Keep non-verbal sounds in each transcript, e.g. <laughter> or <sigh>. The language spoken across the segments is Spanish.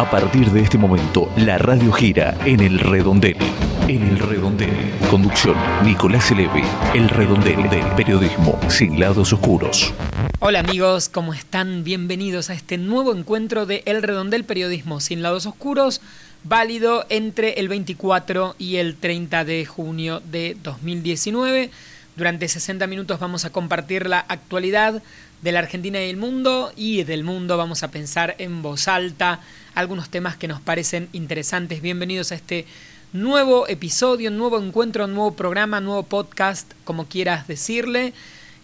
A partir de este momento, la radio gira en el redondel. En el redondel. Conducción, Nicolás Elevi. El redondel del periodismo sin lados oscuros. Hola amigos, ¿cómo están? Bienvenidos a este nuevo encuentro de El Redondel Periodismo sin lados oscuros, válido entre el 24 y el 30 de junio de 2019. Durante 60 minutos vamos a compartir la actualidad de la Argentina y el mundo y del mundo vamos a pensar en voz alta algunos temas que nos parecen interesantes. Bienvenidos a este nuevo episodio, nuevo encuentro, nuevo programa, nuevo podcast, como quieras decirle.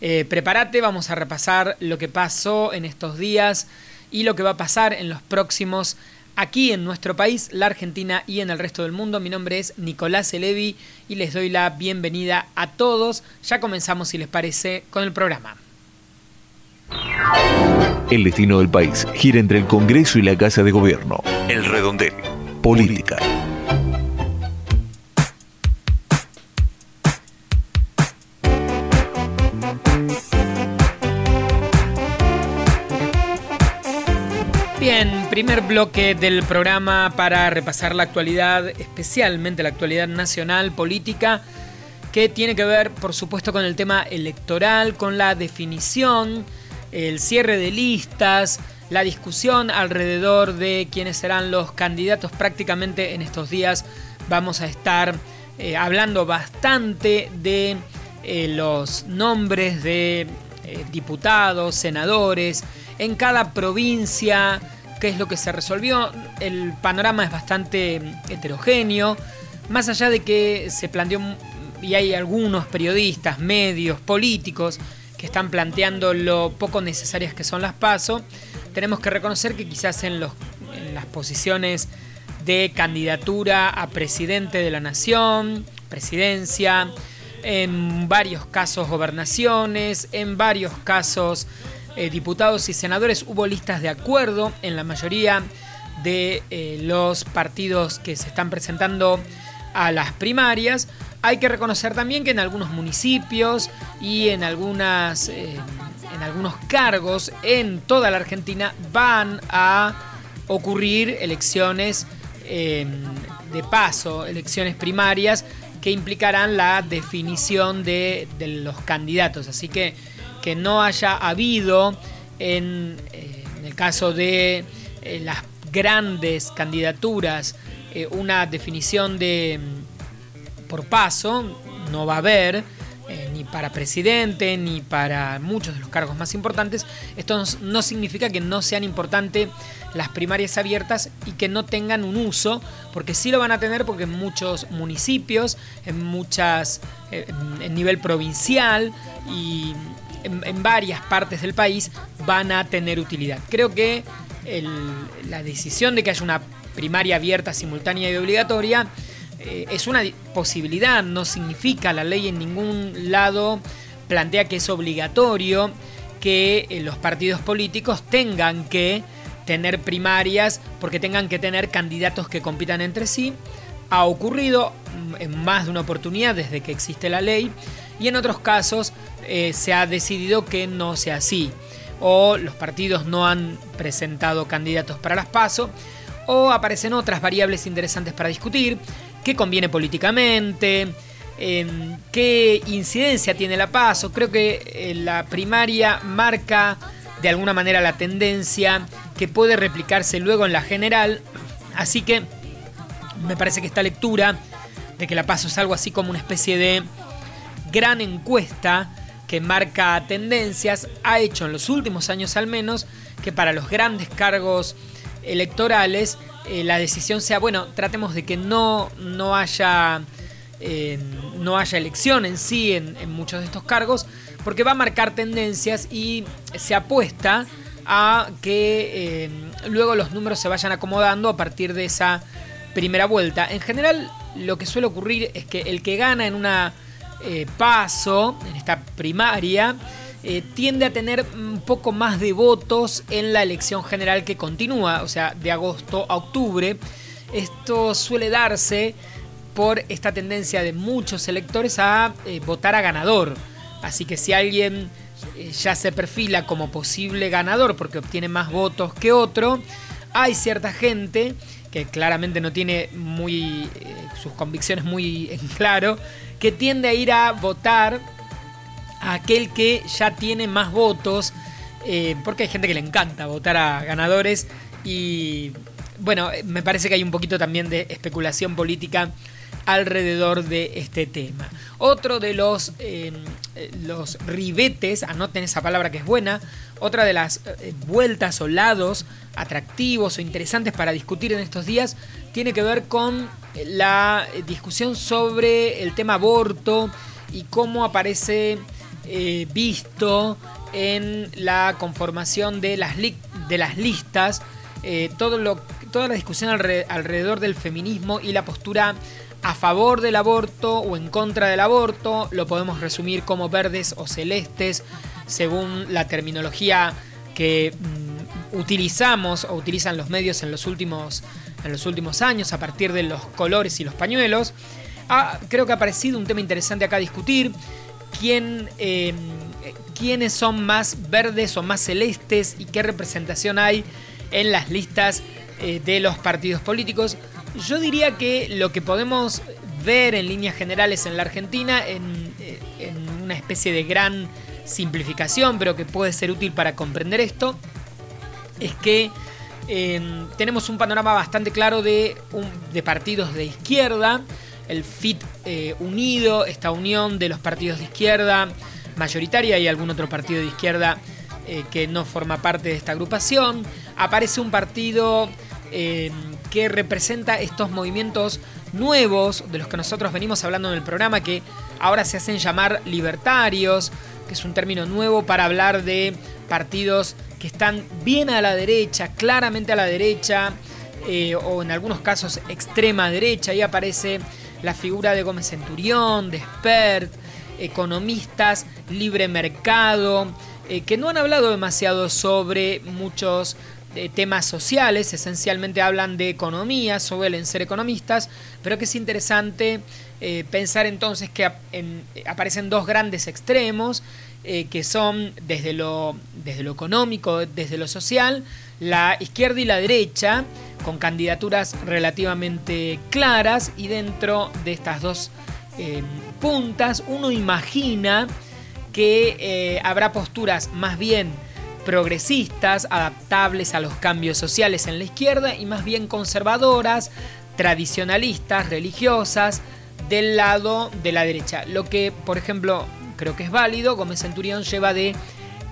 Eh, prepárate, vamos a repasar lo que pasó en estos días y lo que va a pasar en los próximos aquí en nuestro país, la Argentina y en el resto del mundo. Mi nombre es Nicolás Elevi y les doy la bienvenida a todos. Ya comenzamos, si les parece, con el programa. El destino del país gira entre el Congreso y la Casa de Gobierno. El redondel. Política. Bien, primer bloque del programa para repasar la actualidad, especialmente la actualidad nacional política, que tiene que ver, por supuesto, con el tema electoral, con la definición el cierre de listas, la discusión alrededor de quiénes serán los candidatos. Prácticamente en estos días vamos a estar eh, hablando bastante de eh, los nombres de eh, diputados, senadores, en cada provincia, qué es lo que se resolvió. El panorama es bastante heterogéneo, más allá de que se planteó, y hay algunos periodistas, medios, políticos, que están planteando lo poco necesarias que son las PASO, tenemos que reconocer que quizás en, los, en las posiciones de candidatura a presidente de la nación, presidencia, en varios casos gobernaciones, en varios casos eh, diputados y senadores hubo listas de acuerdo en la mayoría de eh, los partidos que se están presentando a las primarias. Hay que reconocer también que en algunos municipios y en, algunas, eh, en algunos cargos en toda la Argentina van a ocurrir elecciones em, de paso, elecciones primarias que implicarán la definición de, los candidatos. Así que que no haya habido en, eh, el caso de eh, las grandes candidaturas una definición de por paso, no va a haber eh, ni para presidente ni para muchos de los cargos más importantes. Esto no significa que no sean importantes las primarias abiertas y que no tengan un uso, porque sí lo van a tener porque en muchos municipios, en muchas, eh, en nivel provincial y en, varias partes del país van a tener utilidad. Creo que la decisión de que haya una primaria abierta, simultánea y obligatoria eh, es una posibilidad, no significa la ley en ningún lado plantea que es obligatorio que eh, los partidos políticos tengan que tener primarias porque tengan que tener candidatos que compitan entre sí. Ha ocurrido mm, en más de una oportunidad desde que existe la ley y en otros casos eh, se ha decidido que no sea así o los partidos no han presentado candidatos para las PASO o aparecen otras variables interesantes para discutir qué conviene políticamente, em, qué incidencia tiene la paso. Creo que eh, la primaria marca de alguna manera la tendencia que puede replicarse luego en la general. Así que me parece que esta lectura de que la paso es algo así como una especie de gran encuesta que marca tendencias, ha hecho en los últimos años al menos que para los grandes cargos electorales eh, la decisión sea, bueno, tratemos de que no, no haya... Eh, no haya elección en sí en, muchos de estos cargos, porque va a marcar tendencias y se apuesta a que eh, luego los números se vayan acomodando a partir de esa primera vuelta. En general, lo que suele ocurrir es que el que gana en una paso, en esta primaria, eh, tiende a tener un poco más de votos en la elección general que continúa, o sea, de agosto a octubre. Esto suele darse por esta tendencia de muchos electores a eh, votar a ganador. Así que si alguien eh, ya se perfila como posible ganador porque obtiene más votos que otro, hay cierta gente que claramente no tiene muy sus convicciones muy en claro, que tiende a ir a votar aquel que ya tiene más votos, eh, porque hay gente que le encanta votar a ganadores y bueno, me parece que hay un poquito también de especulación política alrededor de este tema. Otro de los, eh, los ribetes, anoten esa palabra que es buena, otra de las eh, vueltas o lados atractivos o interesantes para discutir en estos días tiene que ver con la discusión sobre el tema aborto y cómo aparece eh, visto en la conformación de las, listas, lo, toda la discusión alrededor del feminismo y la postura a favor del aborto o en contra del aborto, lo podemos resumir como verdes o celestes, según la terminología que mm, utilizamos o utilizan los medios en los últimos, años a partir de los colores y los pañuelos. Ah, creo que ha parecido un tema interesante acá a discutir. Em, quiénes son más verdes o más celestes y qué representación hay en las listas eh, de los partidos políticos. Yo diría que lo que podemos ver en líneas generales en la Argentina, en, eh, una especie de gran simplificación, pero que puede ser útil para comprender esto, es que em, tenemos un panorama bastante claro de partidos de izquierda, el FIT eh, unido, esta unión de los partidos de izquierda mayoritaria y algún otro partido de izquierda eh, que no forma parte de esta agrupación. Aparece un partido em, que representa estos movimientos nuevos de los que nosotros venimos hablando en el programa, que ahora se hacen llamar libertarios, que es un término nuevo para hablar de partidos que están bien a la derecha, claramente a la derecha, eh, o en algunos casos extrema derecha. Ahí aparece la figura de Gómez Centurión, de Spert, economistas, libre mercado, eh, que no han hablado demasiado sobre muchos temas sociales, esencialmente hablan de economía, suelen ser economistas, pero que es interesante eh, pensar entonces que aparecen dos grandes extremos, eh, que son desde lo, desde lo económico, desde lo social, la izquierda y la derecha, con candidaturas relativamente claras, y dentro de estas dos eh, puntas uno imagina que habrá posturas más bien progresistas, adaptables a los cambios sociales en la izquierda y más bien conservadoras, tradicionalistas, religiosas, del lado de la derecha. Lo que, por ejemplo, creo que es válido, Gómez Centurión lleva de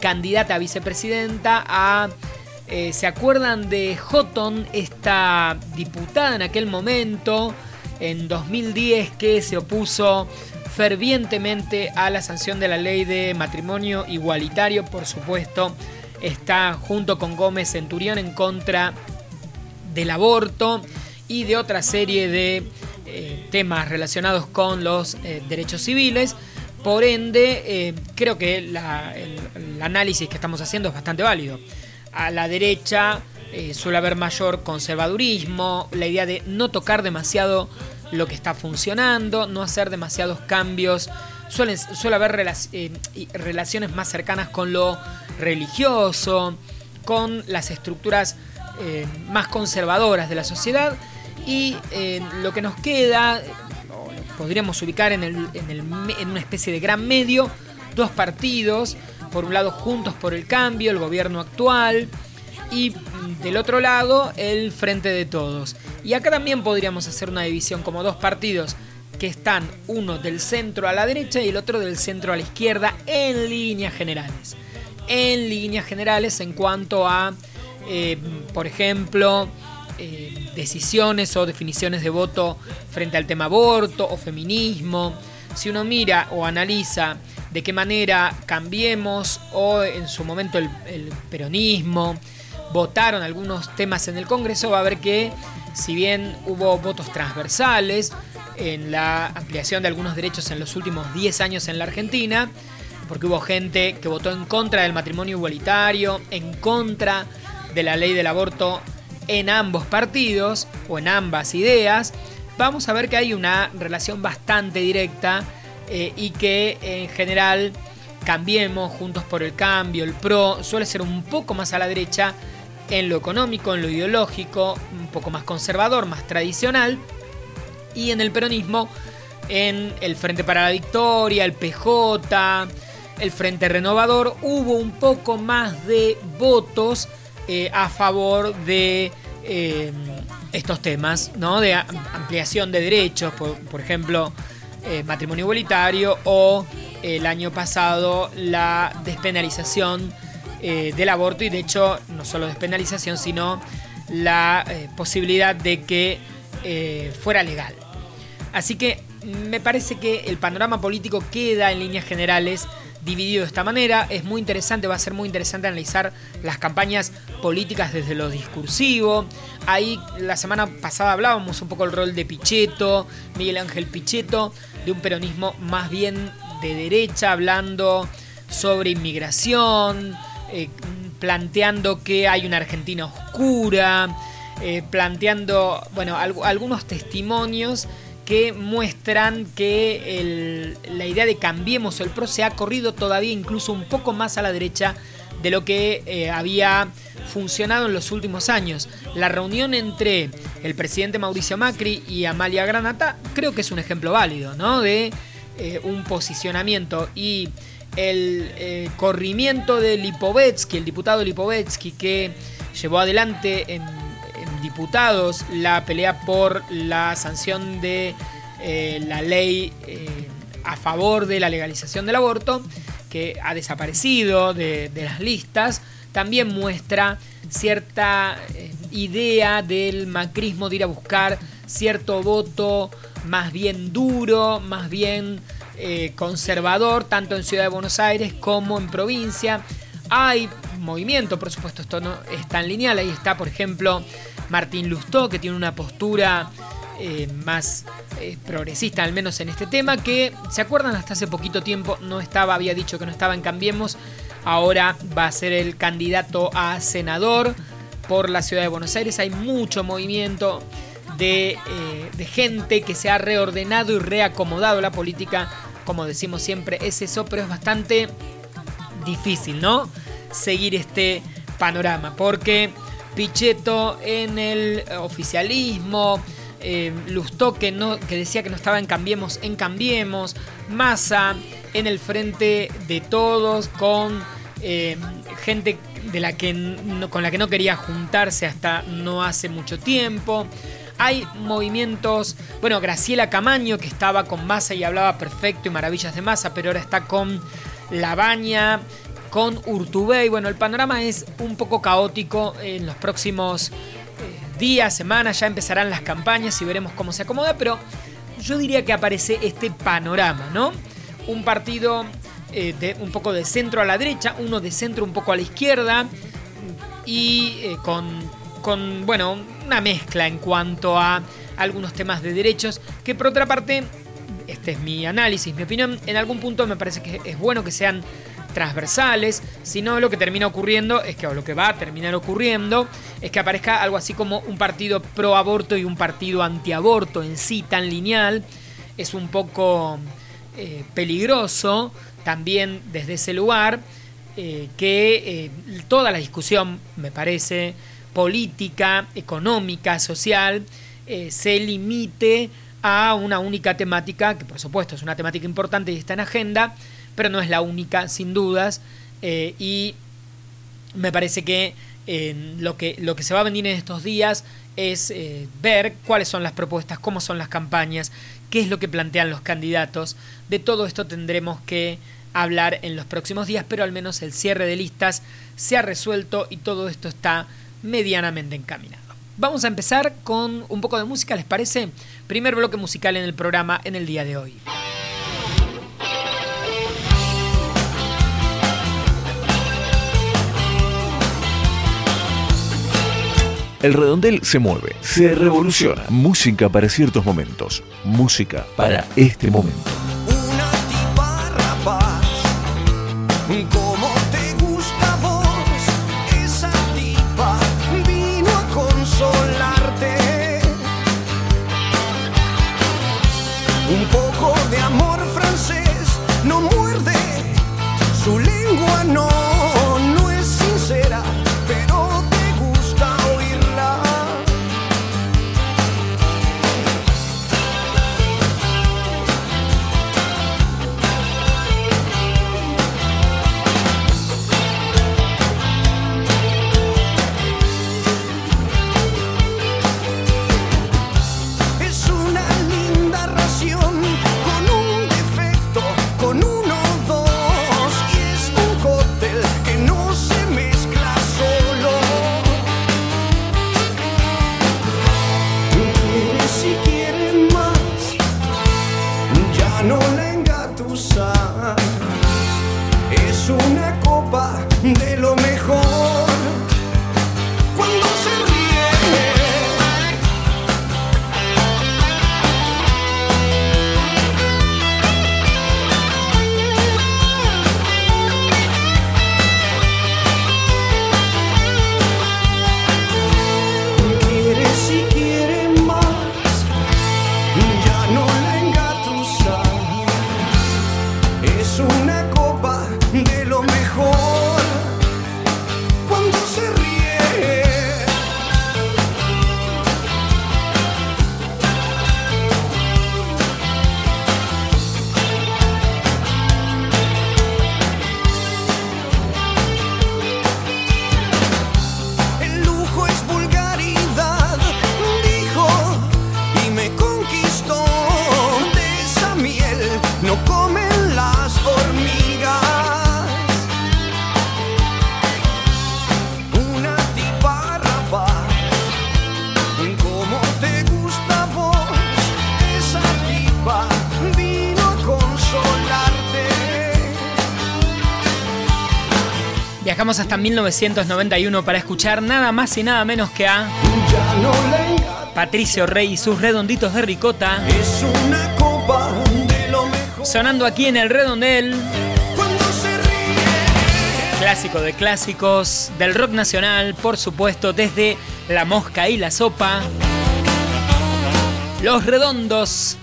candidata a vicepresidenta a... Eh, ¿Se acuerdan de Houghton, esta diputada en aquel momento, en 2010, que se opuso fervientemente a la sanción de la ley de matrimonio igualitario, por supuesto, está junto con Gómez Centurión en contra del aborto y de otra serie de eh, temas relacionados con los eh, derechos civiles. Por ende, eh, creo que el, análisis que estamos haciendo es bastante válido. A la derecha suele haber mayor conservadurismo, la idea de no tocar demasiado lo que está funcionando, no hacer demasiados cambios suele haber eh, relaciones más cercanas con lo religioso, con las estructuras eh, más conservadoras de la sociedad y eh, lo que nos queda, podríamos ubicar en, en una especie de gran medio, dos partidos, por un lado Juntos por el Cambio, el gobierno actual, y mm, del otro lado el Frente de Todos. Y acá también podríamos hacer una división como dos partidos que están uno del centro a la derecha y el otro del centro a la izquierda en líneas generales. En líneas generales en cuanto a, eh, por ejemplo, eh, decisiones o definiciones de voto frente al tema aborto o feminismo. Si uno mira o analiza de qué manera Cambiemos o en su momento el, el peronismo votaron algunos temas en el Congreso, va a ver que si bien hubo votos transversales, en la ampliación de algunos derechos en los últimos 10 años en la Argentina, porque hubo gente que votó en contra del matrimonio igualitario, en contra de la ley del aborto en ambos partidos o en ambas ideas, vamos a ver que hay una relación bastante directa eh, y que en general Cambiemos, Juntos por el Cambio, el PRO, suele ser un poco más a la derecha en lo económico, en lo ideológico, un poco más conservador, más tradicional, y en el peronismo, en el Frente para la Victoria, el PJ, el Frente Renovador, hubo un poco más de votos eh, a favor de eh, estos temas, ¿no? De ampliación de derechos, por, ejemplo, eh, matrimonio igualitario o el año pasado la despenalización del aborto y de hecho no solo despenalización, sino la posibilidad de que fuera legal. Así que me parece que el panorama político queda en líneas generales dividido de esta manera. Es muy interesante, va a ser muy interesante analizar las campañas políticas desde lo discursivo. Ahí la semana pasada hablábamos un poco el rol de Pichetto, Miguel Ángel Pichetto, de un peronismo más bien de derecha, hablando sobre inmigración, eh, planteando que hay una Argentina oscura, eh, planteando, bueno, algunos testimonios que muestran que la idea de cambiemos el PRO se ha corrido todavía incluso un poco más a la derecha de lo que eh, había funcionado en los últimos años. La reunión entre el presidente Mauricio Macri y Amalia Granata creo que es un ejemplo válido, ¿no? De eh, un posicionamiento y el eh, corrimiento de Lipovetsky, el diputado Lipovetsky que llevó adelante en diputados la pelea por la sanción de eh, la ley eh, a favor de la legalización del aborto, que ha desaparecido de, las listas, también muestra cierta eh, idea del macrismo de ir a buscar cierto voto más bien duro, más bien conservador, tanto en Ciudad de Buenos Aires como en provincia. Hay movimiento, por supuesto, esto no es tan lineal. Ahí está, por ejemplo, Martín Lustó, que tiene una postura eh, más eh, progresista, al menos en este tema, que, ¿se acuerdan? Hasta hace poquito tiempo no estaba, había dicho que no estaba en Cambiemos, ahora va a ser el candidato a senador por la ciudad de Buenos Aires. Hay mucho movimiento de, eh, de gente que se ha reordenado y reacomodado la política, como decimos siempre, es eso, pero es bastante difícil, ¿no? Seguir este panorama, porque Pichetto en el oficialismo, eh, Lustó que, no, que decía que no estaba en Cambiemos, en Cambiemos, Massa en el frente de todos, con eh, gente de la que con la que no quería juntarse hasta no hace mucho tiempo. Hay movimientos, bueno, Graciela Camaño que estaba con Massa y hablaba perfecto y maravillas de Massa, pero ahora está con Labaña con Urtubey. Bueno, el panorama es un poco caótico en los próximos eh, días, semanas, ya empezarán las campañas y veremos cómo se acomoda, pero yo diría que aparece este panorama, ¿no? Un partido eh, de, un poco de centro a la derecha, uno de centro un poco a la izquierda y eh, con, con, bueno, una mezcla en cuanto a algunos temas de derechos que por otra parte, este es mi análisis, mi opinión, en algún punto me parece que es bueno que sean transversales, sino lo que termina ocurriendo es que, o lo que va a terminar ocurriendo, es que aparezca algo así como un partido pro aborto y un partido antiaborto en sí tan lineal. Es un poco eh, peligroso también desde ese lugar eh, que eh, toda la discusión, me parece, política, económica, social, se limite a una única temática, que por supuesto es una temática importante y está en agenda, pero no es la única, sin dudas. Eh, y me parece que, eh, lo que lo que se va a venir en estos días es eh, ver cuáles son las propuestas, cómo son las campañas, qué es lo que plantean los candidatos. De todo esto tendremos que hablar en los próximos días, pero al menos el cierre de listas se ha resuelto y todo esto está medianamente encaminado. Vamos a empezar con un poco de música, ¿les parece? Primer bloque musical en el programa en el día de hoy. El redondel se mueve, se revoluciona. Música para ciertos momentos. Música para este momento. Viajamos hasta 1991 para escuchar nada más y nada menos que a. Patricio Rey y sus redonditos de ricota, sonando aquí en el redondel, clásico de clásicos, del rock nacional, por supuesto, desde La Mosca y la Sopa, Los Redondos.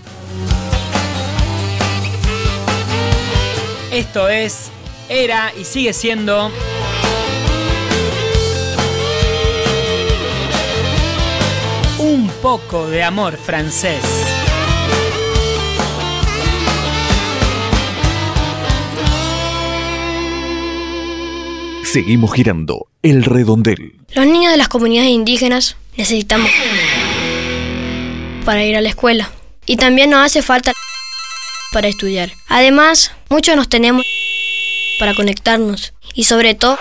Esto es, era y sigue siendo poco de amor francés. Seguimos girando el redondel. Los niños de las comunidades indígenas necesitamos para ir a la escuela. Y también nos hace falta para estudiar. Además, muchos nos tenemos para conectarnos. Y sobre todo,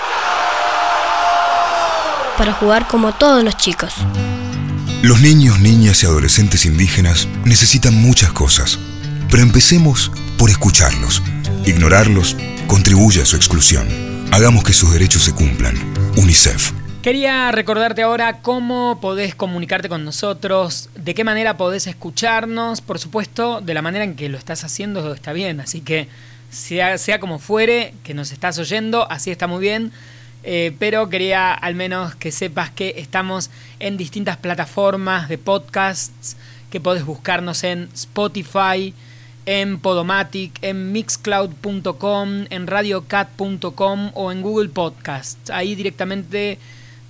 para jugar como todos los chicos. Los niños, niñas y adolescentes indígenas necesitan muchas cosas, pero empecemos por escucharlos. Ignorarlos contribuye a su exclusión. Hagamos que sus derechos se cumplan. UNICEF. Quería recordarte ahora cómo podés comunicarte con nosotros, de qué manera podés escucharnos, por supuesto, de la manera en que lo estás haciendo está bien, así que sea, sea como fuere, que nos estás oyendo, así está muy bien, eh, pero quería al menos que sepas que estamos en distintas plataformas de podcasts, que podés buscarnos en Spotify, en Podomatic, en mixcloud.com, en radiocat.com o en Google Podcasts. Ahí directamente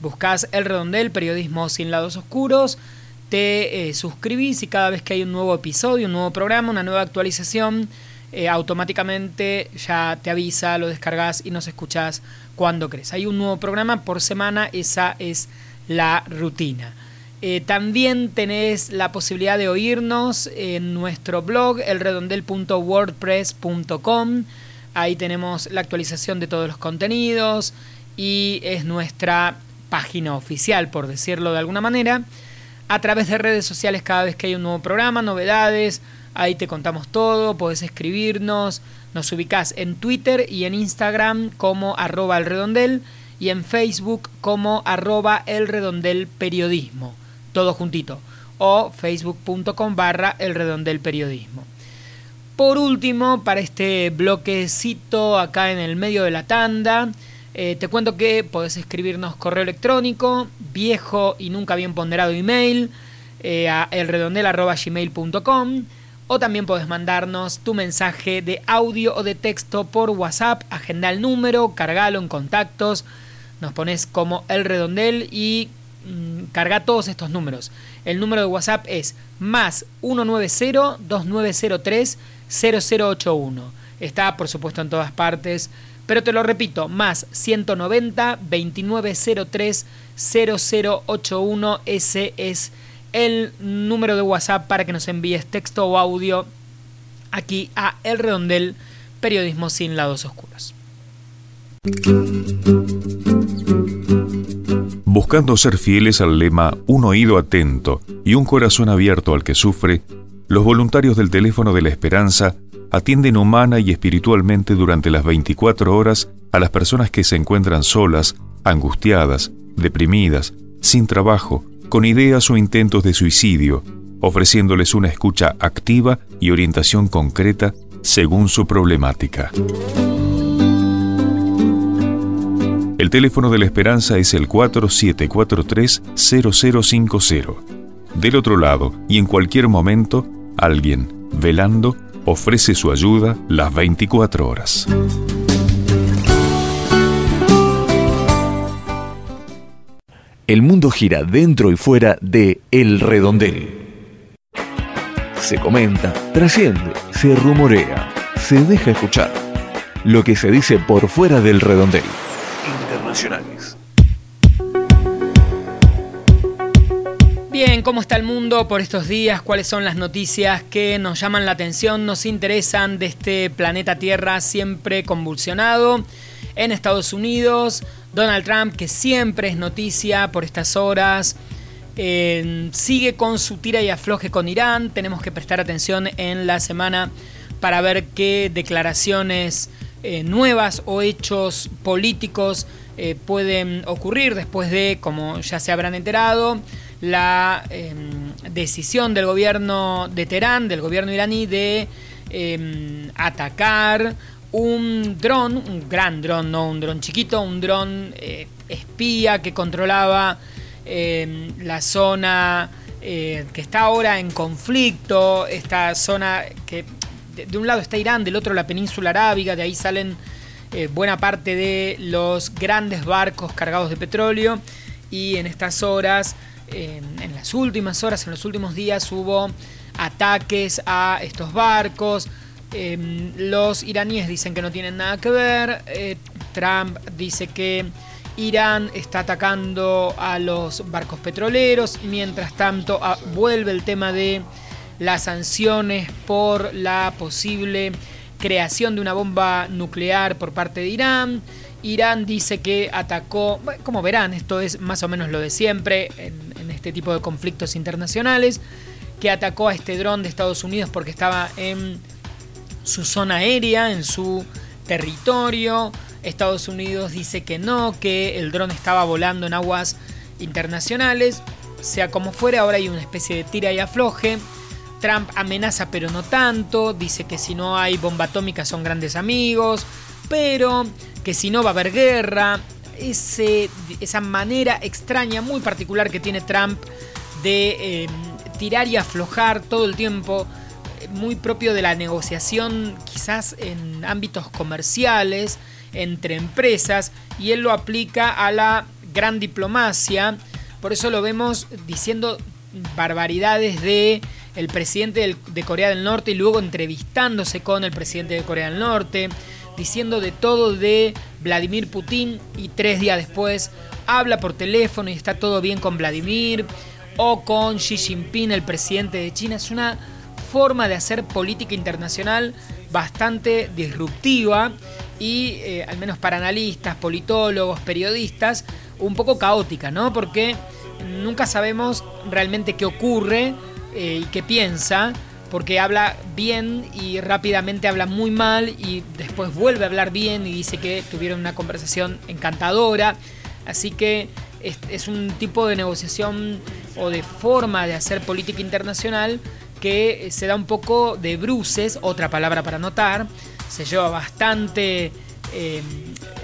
buscas El Redondel, periodismo sin lados oscuros, te eh, suscribís y cada vez que hay un nuevo episodio, un nuevo programa, una nueva actualización, eh, automáticamente ya te avisa, lo descargas y nos escuchás cuando crees. Hay un nuevo programa por semana, esa es la rutina. Eh, también tenés la posibilidad de oírnos en nuestro blog, elredondel.wordpress.com. Ahí tenemos la actualización de todos los contenidos y es nuestra página oficial, por decirlo de alguna manera. A través de redes sociales cada vez que hay un nuevo programa, novedades, ahí te contamos todo, podés escribirnos, nos ubicás en Twitter y en Instagram como arroba elredondel y en Facebook como arroba elredondelperiodismo todo juntito, o facebook.com barra el redondel periodismo. Por último, para este bloquecito acá en el medio de la tanda, eh, te cuento que podés escribirnos correo electrónico, viejo y nunca bien ponderado email, eh, a elredondel.gmail.com o también podés mandarnos tu mensaje de audio o de texto por WhatsApp, agenda el número, cargalo en contactos, nos pones como el redondel y mm, carga todos estos números. El número de WhatsApp es más 190-2903-0081. Está por supuesto en todas partes, pero te lo repito, más 190-2903-0081. Ese es el número de WhatsApp para que nos envíes texto o audio aquí a El Redondel, Periodismo sin lados oscuros. Buscando ser fieles al lema Un oído atento y un corazón abierto al que sufre, los voluntarios del teléfono de la esperanza atienden humana y espiritualmente durante las 24 horas a las personas que se encuentran solas, angustiadas, deprimidas, sin trabajo, con ideas o intentos de suicidio, ofreciéndoles una escucha activa y orientación concreta según su problemática. El teléfono de la esperanza es el 4743-0050. Del otro lado, y en cualquier momento, alguien, velando, ofrece su ayuda las 24 horas. El mundo gira dentro y fuera de El Redondel. Se comenta, trasciende, se rumorea, se deja escuchar. Lo que se dice por fuera del redondel. Internacionales. Bien, ¿cómo está el mundo por estos días? ¿Cuáles son las noticias que nos llaman la atención, nos interesan de este planeta Tierra siempre convulsionado? En Estados Unidos, Donald Trump, que siempre es noticia por estas horas, eh, sigue con su tira y afloje con Irán. Tenemos que prestar atención en la semana para ver qué declaraciones eh, nuevas o hechos políticos eh, pueden ocurrir después de, como ya se habrán enterado, la em, decisión del gobierno de Teherán, del gobierno iraní, de em, atacar un dron, un gran dron, no un dron chiquito, un dron eh, espía que controlaba em, la zona que está ahora en conflicto, esta zona que de, un lado está Irán, del otro la península arábiga, de ahí salen eh, buena parte de los grandes barcos cargados de petróleo y en estas horas, en las últimas horas, en los últimos días hubo ataques a estos barcos. Em, los iraníes dicen que no tienen nada que ver. Eh, Trump dice que Irán está atacando a los barcos petroleros. Mientras tanto, ah, vuelve el tema de las sanciones por la posible creación de una bomba nuclear por parte de Irán. Irán dice que atacó, como verán, esto es más o menos lo de siempre en, este tipo de conflictos internacionales, que atacó a este dron de Estados Unidos porque estaba en su zona aérea, en su territorio. Estados Unidos dice que no, que el dron estaba volando en aguas internacionales. Sea como fuera, ahora hay una especie de tira y afloje. Trump amenaza pero no tanto, dice que si no hay bomba atómica son grandes amigos, pero que si no va a haber guerra. Ese, esa manera extraña, muy particular que tiene Trump de em, tirar y aflojar todo el tiempo, muy propio de la negociación quizás en ámbitos comerciales, entre empresas, y él lo aplica a la gran diplomacia. Por eso lo vemos diciendo barbaridades de el presidente de Corea del Norte y luego entrevistándose con el presidente de Corea del Norte, diciendo de todo de Vladimir Putin y tres días después habla por teléfono y está todo bien con Vladimir o con Xi Jinping, el presidente de China. Es una forma de hacer política internacional bastante disruptiva y, eh, al menos para analistas, politólogos, periodistas, un poco caótica, ¿no? Porque nunca sabemos realmente qué ocurre eh, y qué piensa, porque habla bien y rápidamente habla muy mal y después vuelve a hablar bien y dice que tuvieron una conversación encantadora. Así que es, un tipo de negociación o de forma de hacer política internacional que se da un poco de bruces, otra palabra para notar, se lleva bastante, eh,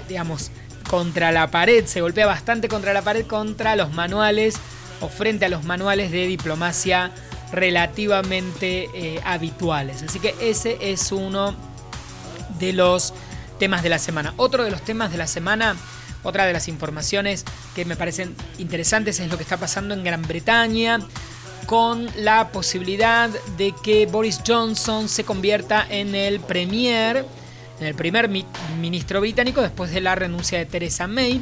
digamos, contra la pared, se golpea bastante contra la pared contra los manuales o frente a los manuales de diplomacia relativamente eh, habituales. Así que ese es uno de los temas de la semana. Otro de los temas de la semana, otra de las informaciones que me parecen interesantes es lo que está pasando en Gran Bretaña con la posibilidad de que Boris Johnson se convierta en el premier, en el primer ministro británico después de la renuncia de Theresa May.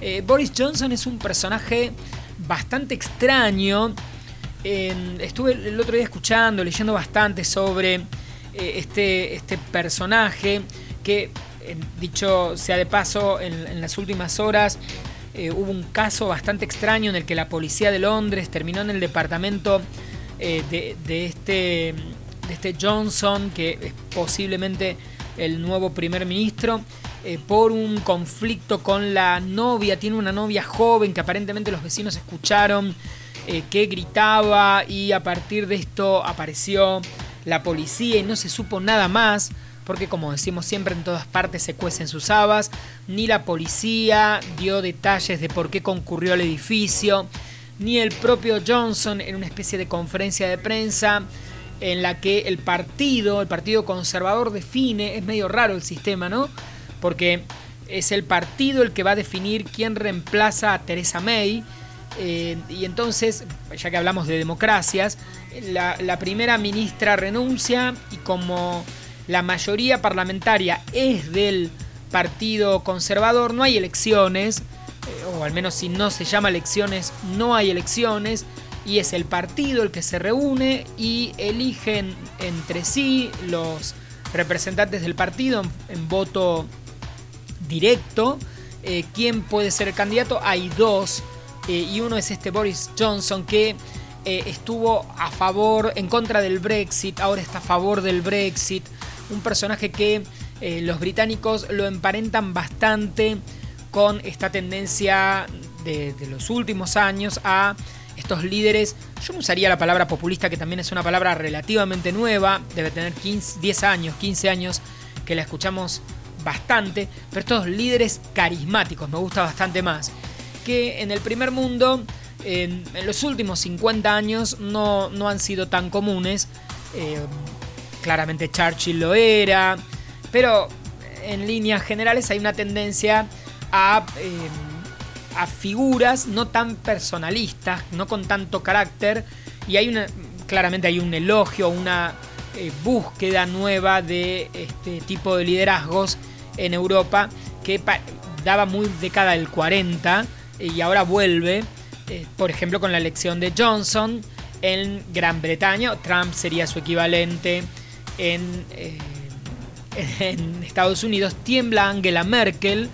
Eh, Boris Johnson es un personaje bastante extraño estuve el otro día escuchando, leyendo bastante sobre eh, este, este personaje que, dicho sea de paso, en, las últimas horas eh, hubo un caso bastante extraño en el que la policía de Londres terminó en el departamento eh, de, este, de este Johnson, que es posiblemente el nuevo primer ministro, por un conflicto con la novia. Tiene una novia joven que aparentemente los vecinos escucharon eh, que gritaba y a partir de esto apareció la policía y no se supo nada más porque como decimos siempre en todas partes se cuecen sus habas, ni la policía dio detalles de por qué concurrió al edificio, ni el propio Johnson en una especie de conferencia de prensa en la que el partido, el partido conservador define, es medio raro el sistema, ¿no? Porque es el partido el que va a definir quién reemplaza a Theresa May y entonces, ya que hablamos de democracias, la, primera ministra renuncia y como la mayoría parlamentaria es del Partido Conservador, no hay elecciones, o al menos si no se llama elecciones, no hay elecciones, y es el partido el que se reúne y eligen entre sí los representantes del partido en, voto directo. Eh, ¿Quién puede ser el candidato? Hay dos, eh, y uno es este Boris Johnson que eh, estuvo a favor, en contra del Brexit, ahora está a favor del Brexit. Un personaje que los británicos lo emparentan bastante con esta tendencia de, los últimos años a estos líderes, yo usaría la palabra populista, que también es una palabra relativamente nueva, debe tener 15, 10 años, 15 años que la escuchamos bastante, pero estos líderes carismáticos, me gusta bastante más, que en el primer mundo, en, los últimos 50 años, no, no han sido tan comunes. Eh, claramente Churchill lo era, pero en líneas generales hay una tendencia Em, a, figuras no tan personalistas, no con tanto carácter, y hay una, claramente hay un elogio, una eh, búsqueda nueva de este tipo de liderazgos en Europa que daba muy década del 40 y ahora vuelve, eh, por ejemplo, con la elección de Johnson en Gran Bretaña, Trump sería su equivalente en, eh, <laughs> en Estados Unidos, tiembla Angela Merkel,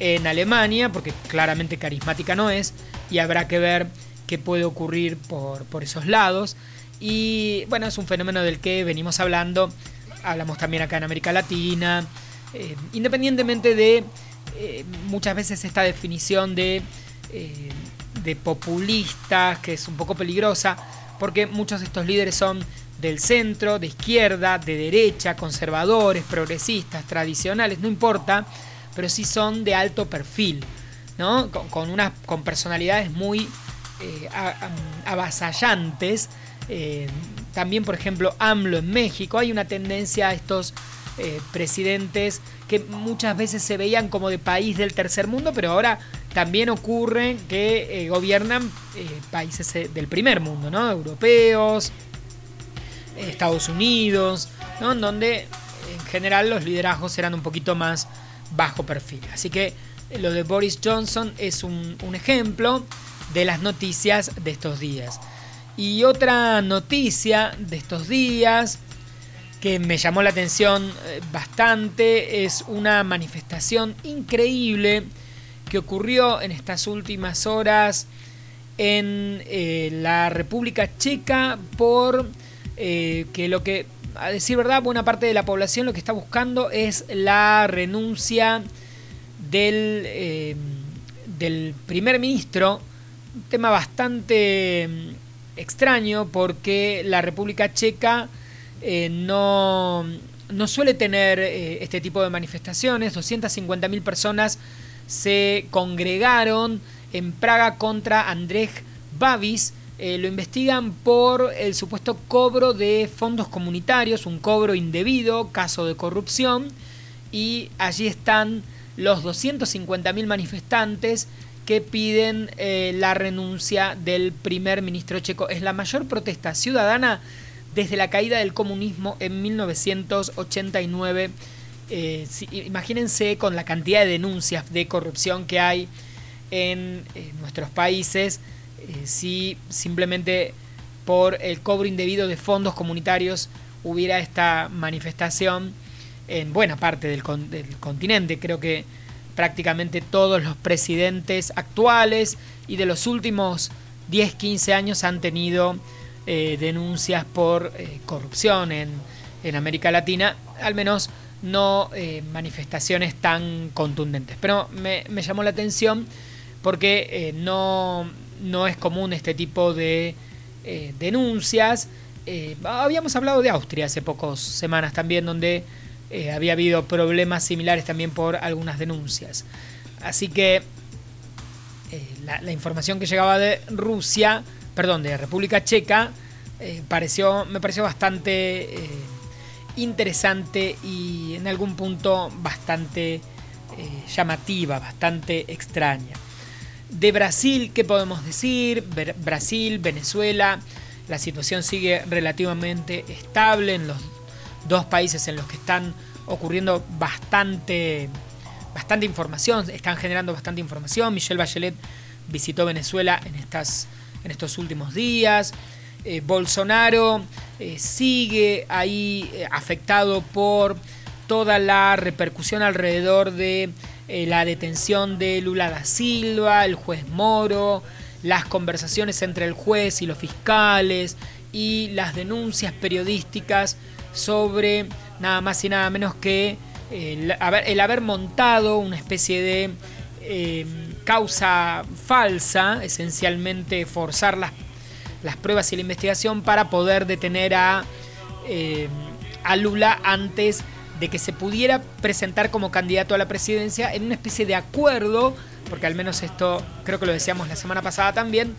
en Alemania, porque claramente carismática no es, y habrá que ver qué puede ocurrir por, esos lados. Y bueno, es un fenómeno del que venimos hablando, hablamos también acá en América Latina, eh, independientemente de eh, muchas veces esta definición de, eh, de populistas, que es un poco peligrosa, porque muchos de estos líderes son del centro, de izquierda, de derecha, conservadores, progresistas, tradicionales, no importa, pero sí son de alto perfil, ¿no? Con, unas, con personalidades muy eh, avasallantes. Eh, también, por ejemplo, AMLO en México. Hay una tendencia a estos eh, presidentes que muchas veces se veían como de país del tercer mundo, pero ahora también ocurre que gobiernan países del primer mundo, ¿no? Europeos, Estados Unidos. En donde en general los liderazgos eran un poquito más bajo perfil. Así que eh, lo de Boris Johnson es un, ejemplo de las noticias de estos días. Y otra noticia de estos días que me llamó la atención eh, bastante es una manifestación increíble que ocurrió en estas últimas horas en eh, la República Checa por que lo que a decir verdad, buena parte de la población lo que está buscando es la renuncia del, eh, del primer ministro. Un tema bastante mm, extraño porque la República Checa eh, no, no, suele tener eh, este tipo de manifestaciones. 250.000 personas se congregaron en Praga contra Andrzej Babis, eh, lo investigan por el supuesto cobro de fondos comunitarios, un cobro indebido, caso de corrupción, y allí están los 250.000 manifestantes que piden eh, la renuncia del primer ministro checo. Es la mayor protesta ciudadana desde la caída del comunismo en 1989. Eh, imagínense con la cantidad de denuncias de corrupción que hay en nuestros países eh, si simplemente por el cobro indebido de fondos comunitarios hubiera esta manifestación en buena parte del, continente. Creo que prácticamente todos los presidentes actuales y de los últimos 10, 15 años han tenido eh, denuncias por eh, corrupción en, América Latina, al menos no manifestaciones tan contundentes. Pero me, me, llamó la atención porque no, no es común este tipo de eh, denuncias. Eh, habíamos hablado de Austria hace pocas semanas también, donde eh, había habido problemas similares también por algunas denuncias. Así que la, información que llegaba de Rusia, perdón, de República Checa, pareció, me pareció bastante interesante y en algún punto bastante llamativa, bastante extraña. De Brasil, ¿qué podemos decir? Brasil, Venezuela, la situación sigue relativamente estable en los dos países en los que están ocurriendo bastante, bastante información, están generando bastante información. Michelle Bachelet visitó Venezuela en, estas, en estos últimos días. Eh, Bolsonaro eh, sigue ahí eh, afectado por toda la repercusión alrededor de la detención de Lula da Silva, el juez Moro, las conversaciones entre el juez y los fiscales y las denuncias periodísticas sobre nada más y nada menos que el haber, montado una especie de causa falsa, esencialmente forzar las las pruebas y la investigación para poder detener a, eh, a Lula antes de que se pudiera presentar como candidato a la presidencia en una especie de acuerdo, porque al menos esto creo que lo decíamos la semana pasada también,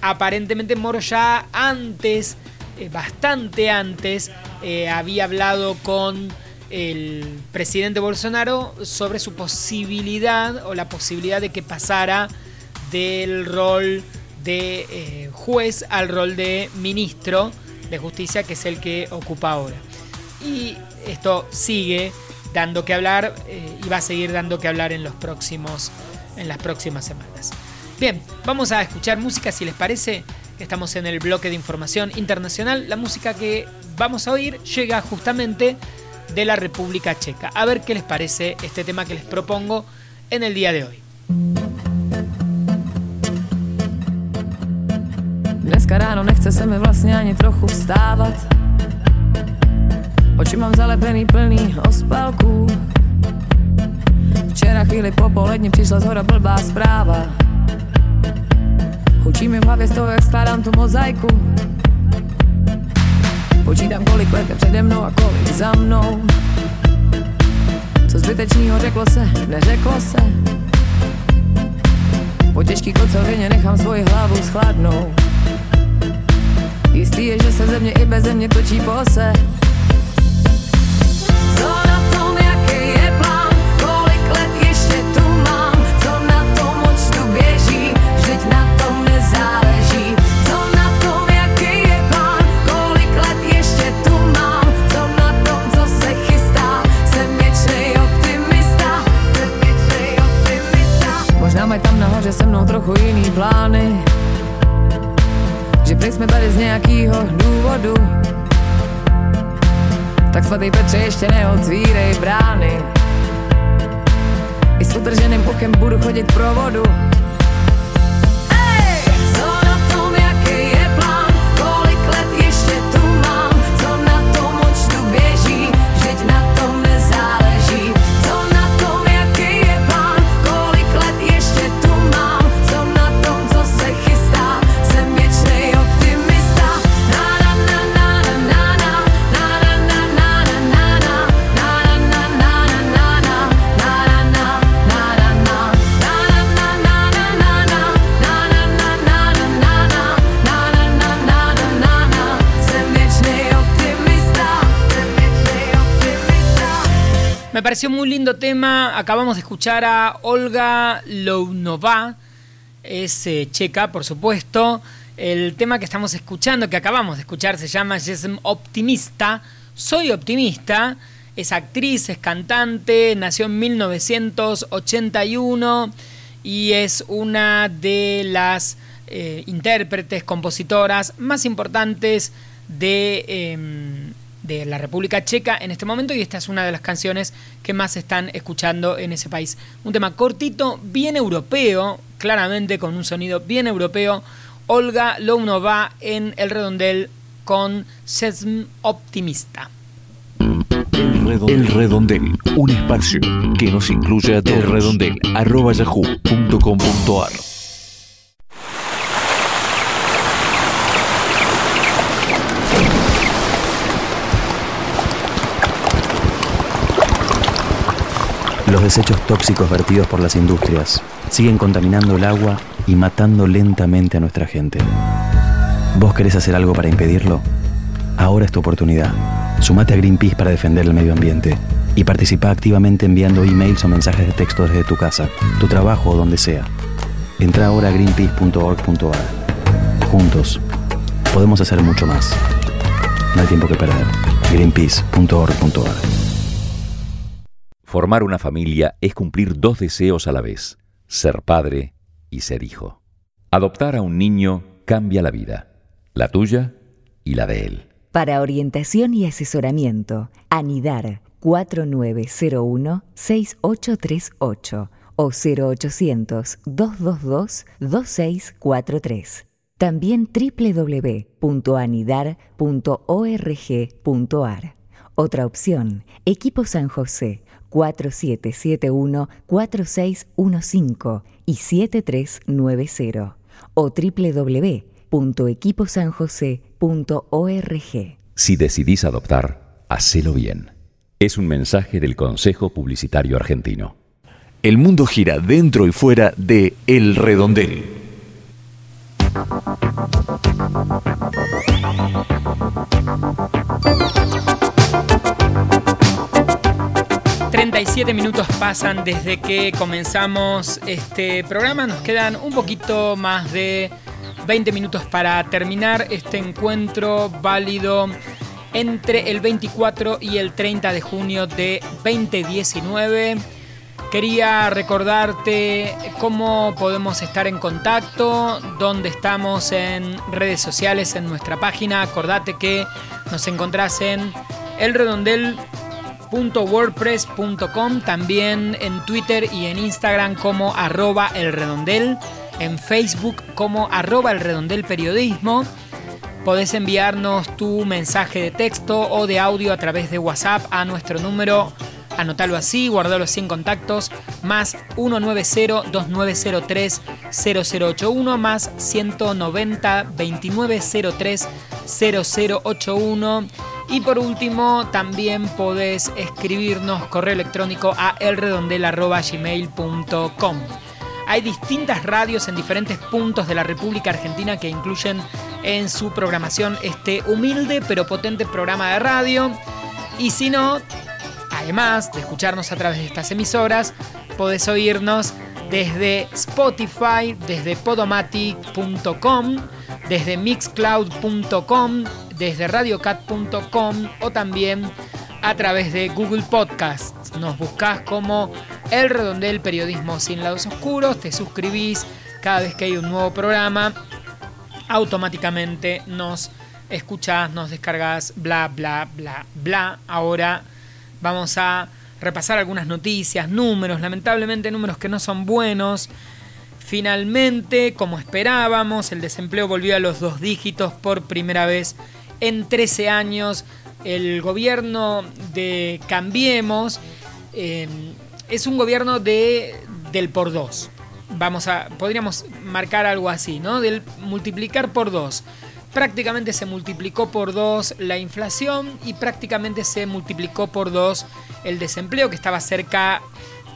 aparentemente Moro ya antes, eh, bastante antes, eh, había hablado con el presidente Bolsonaro sobre su posibilidad o la posibilidad de que pasara del rol de eh, juez al rol de ministro de justicia, que es el que ocupa ahora. Y esto sigue dando que hablar eh, y va a seguir dando que hablar en, los próximos, en las próximas semanas. Bien, vamos a escuchar música si les parece. Estamos en el bloque de información internacional. La música que vamos a oír llega justamente de la República Checa. A ver qué les parece este tema que les propongo en el día de hoy. Dneska Oči mám zalepený plný ospalků Včera chvíli po poledni přišla z hora blbá zpráva. Hučí mi v hlavě z toho, jak skládám tu mozaiku. Počítám, kolik let je přede mnou a kolik za mnou. Co zbytečného řeklo se, neřeklo se. Po těžký kocovině nechám svoji hlavu schladnout Jistý je, že se země i bez země točí po se Možná mají tam nahoře se mnou trochu jiný plány. Že prý jsme tady z nějakýho důvodu Tak svatý Petře ještě neotvírej brány. I s utrženým uchem budu chodit pro vodu muy lindo tema. Acabamos de escuchar a Olga Lounova, es eh, checa, por supuesto. El tema que estamos escuchando, que acabamos de escuchar, se llama Jesm Optimista. Soy optimista. Es actriz, es cantante, nació en 1981 y es una de las eh, intérpretes, compositoras más importantes de em, de la República Checa en este momento y esta es una de las canciones que más están escuchando en ese país. Un tema cortito, bien europeo, claramente con un sonido bien europeo. Olga Lounova en El Redondel con Sesm Optimista. El Redondel, un espacio que nos incluye a todos. El Redondel, arroba yahoo.com.ar Los desechos tóxicos vertidos por las industrias siguen contaminando el agua y matando lentamente a nuestra gente. ¿Vos querés hacer algo para impedirlo? Ahora es tu oportunidad. Sumate a Greenpeace para defender el medio ambiente y participa activamente enviando emails o mensajes de texto desde tu casa, tu trabajo o donde sea. Entra ahora a greenpeace.org.ar. Juntos, podemos hacer mucho más. No hay tiempo que perder. greenpeace.org.ar. Formar una familia es cumplir dos deseos a la vez, ser padre y ser hijo. Adoptar a un niño cambia la vida, la tuya y la de él. Para orientación y asesoramiento, anidar 4901-6838 o 0800-222-2643. También www.anidar.org.ar. Otra opción, Equipo San José 4771-4615 y 7390 o www.equiposanjose.org. Si decidís adoptar, hacelo bien. Es un mensaje del Consejo Publicitario Argentino. El mundo gira dentro y fuera de El Redondel. Siete minutos pasan desde que comenzamos este programa. Nos quedan un poquito más de 20 minutos para terminar este encuentro válido entre el 24 y el 30 de junio de 2019. Quería recordarte cómo podemos estar en contacto, dónde estamos en redes sociales, en nuestra página. Acordate que nos encontrás en El Redondel wordpress.com, también en Twitter y en Instagram como arroba el redondel, en Facebook como arroba el redondel periodismo. Podés enviarnos tu mensaje de texto o de audio a través de WhatsApp a nuestro número, anotalo así, guardalo así en contactos, más 190-2903-0081 más 190-2903-0081 y por último, también podés escribirnos correo electrónico a elredondel.gmail.com. Hay distintas radios en diferentes puntos de la República Argentina que incluyen en su programación este humilde pero potente programa de radio. Y si no, además de escucharnos a través de estas emisoras, podés oírnos desde Spotify, desde podomatic.com, desde mixcloud.com, desde radiocat.com o también a través de Google Podcasts. Nos buscás como El Redondel Periodismo Sin Lados Oscuros, te suscribís cada vez que hay un nuevo programa, automáticamente nos escuchás, nos descargas, bla, bla, bla, bla. Ahora vamos a repasar algunas noticias, números, lamentablemente números que no son buenos. Finalmente, como esperábamos, el desempleo volvió a los dos dígitos por primera vez en 13 años. El gobierno de Cambiemos eh, es un gobierno de, del por dos. Vamos a, podríamos marcar algo así, ¿no? Del multiplicar por dos. Prácticamente se multiplicó por dos la inflación y prácticamente se multiplicó por dos el desempleo, que estaba cerca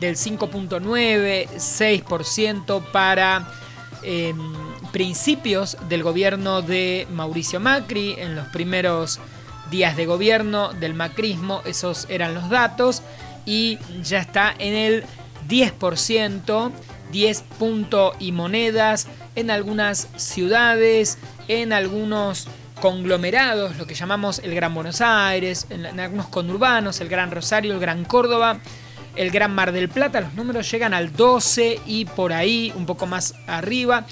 del 5.9, 6% para eh, principios del gobierno de Mauricio Macri, en los primeros días de gobierno del macrismo, esos eran los datos, y ya está en el 10%, 10 puntos y monedas en algunas ciudades, en algunos conglomerados, lo que llamamos el Gran Buenos Aires, en algunos conurbanos, el Gran Rosario, el Gran Córdoba, el Gran Mar del Plata, los números llegan al 12 y por ahí, un poco más arriba.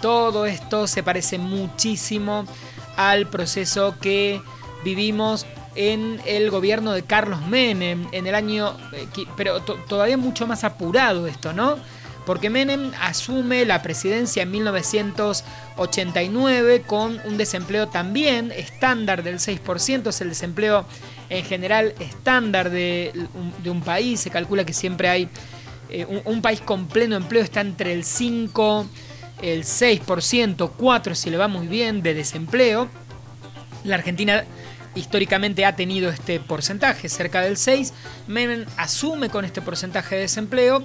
Todo esto se parece muchísimo al proceso que vivimos en el gobierno de Carlos Menem en el año, eh, pero todavía mucho más apurado esto, ¿no? Porque Menem asume la presidencia en 1989 con un desempleo también estándar del 6%, es el desempleo en general estándar de, un país, se calcula que siempre hay eh, un, un, país con pleno empleo está entre el 5, el 6%, 4 si le va muy bien de desempleo. La Argentina históricamente ha tenido este porcentaje, cerca del 6. Menem asume con este porcentaje de desempleo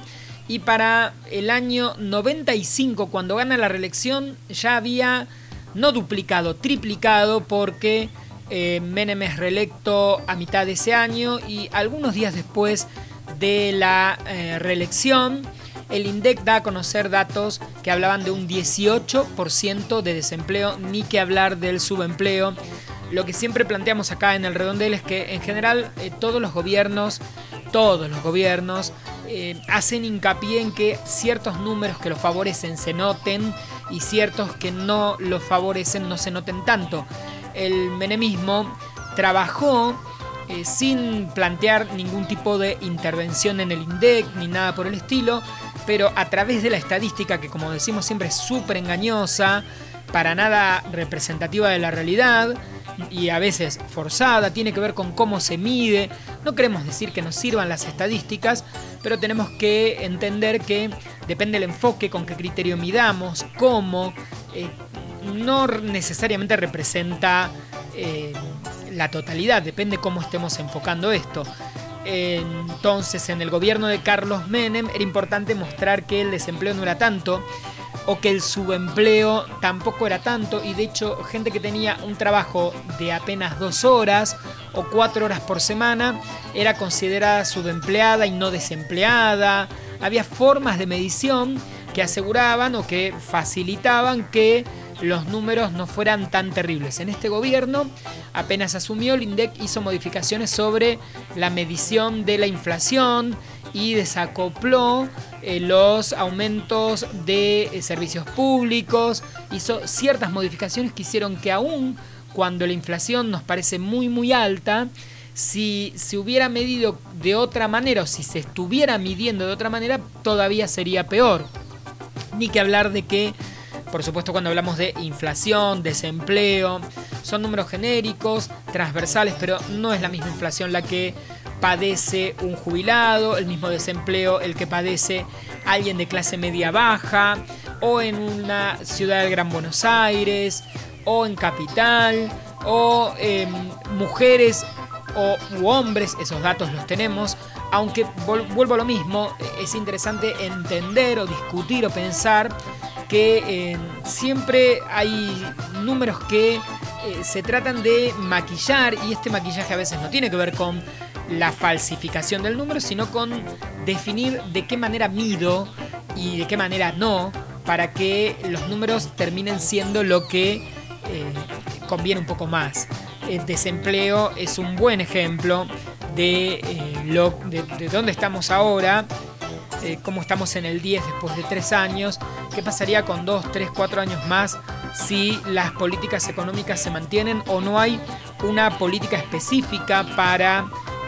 y para el año 95, cuando gana la reelección, ya había no duplicado, triplicado porque eh, Menem es reelecto a mitad de ese año y algunos días después de la eh, reelección el INDEC da a conocer datos que hablaban de un 18% de desempleo, ni que hablar del subempleo. Lo que siempre planteamos acá en el redondel es que en general eh, todos los gobiernos, todos los gobiernos, eh, hacen hincapié en que ciertos números que los favorecen se noten y ciertos que no los favorecen no se noten tanto. El menemismo trabajó eh, sin plantear ningún tipo de intervención en el INDEC ni nada por el estilo, pero a través de la estadística, que como decimos siempre es súper engañosa, para nada representativa de la realidad y a veces forzada, tiene que ver con cómo se mide. No queremos decir que nos sirvan las estadísticas, pero tenemos que entender que depende del enfoque, con qué criterio midamos, cómo, eh, no necesariamente representa eh, la totalidad, depende cómo estemos enfocando esto. Entonces, en el gobierno de Carlos Menem era importante mostrar que el desempleo no era tanto o que el subempleo tampoco era tanto y de hecho gente que tenía un trabajo de apenas dos horas o cuatro horas por semana era considerada subempleada y no desempleada. Había formas de medición que aseguraban o que facilitaban que los números no fueran tan terribles. En este gobierno, apenas asumió, el INDEC hizo modificaciones sobre la medición de la inflación y desacopló eh, los aumentos de eh, servicios públicos, hizo ciertas modificaciones que hicieron que aún cuando la inflación nos parece muy muy alta, si se hubiera medido de otra manera o si se estuviera midiendo de otra manera, todavía sería peor. Ni que hablar de que por supuesto cuando hablamos de inflación, desempleo, son números genéricos, transversales, pero no es la misma inflación la que padece un jubilado, el mismo desempleo el que padece alguien de clase media baja, o en una ciudad del Gran Buenos Aires, o en capital, o eh, mujeres o u hombres, esos datos los tenemos, aunque vuelvo a lo mismo, es interesante entender o discutir o pensar que eh, siempre hay números que eh, se tratan de maquillar y este maquillaje a veces no tiene que ver con la falsificación del número, sino con definir de qué manera mido y de qué manera no para que los números terminen siendo lo que eh, conviene un poco más. El desempleo es un buen ejemplo de, lo, de, de dónde estamos ahora eh, cómo estamos en el 10 después de 3 años, qué pasaría con 2, 3, 4 años más si las políticas económicas se mantienen o no hay una política específica para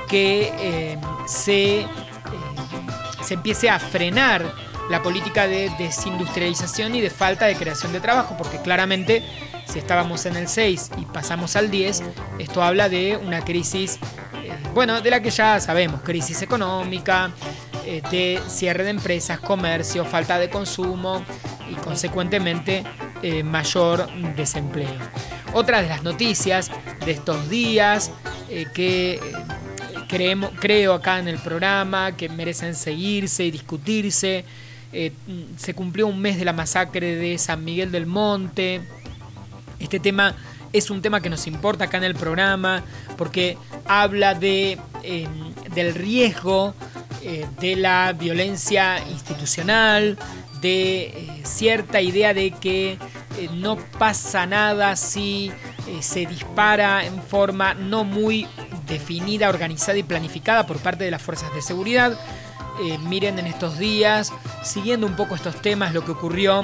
que eh, se, eh, se empiece a frenar la política de desindustrialización y de falta de creación de trabajo, porque claramente si estábamos en el 6 y pasamos al 10, esto habla de una crisis, eh, bueno, de la que ya sabemos, crisis económica, eh, de cierre de empresas, comercio, falta de consumo y consecuentemente mayor desempleo. Otra de las noticias de estos días que creemos, creo acá en el programa que merecen seguirse y discutirse, se cumplió un mes de la masacre de San Miguel del Monte. Este tema es un tema que nos importa acá en el programa porque habla de, eh, del riesgo eh, de la violencia institucional, de eh, cierta idea de que no pasa nada si se dispara en forma no muy definida, organizada y planificada por parte de las fuerzas de seguridad. miren en estos días, siguiendo un poco estos temas, lo que ocurrió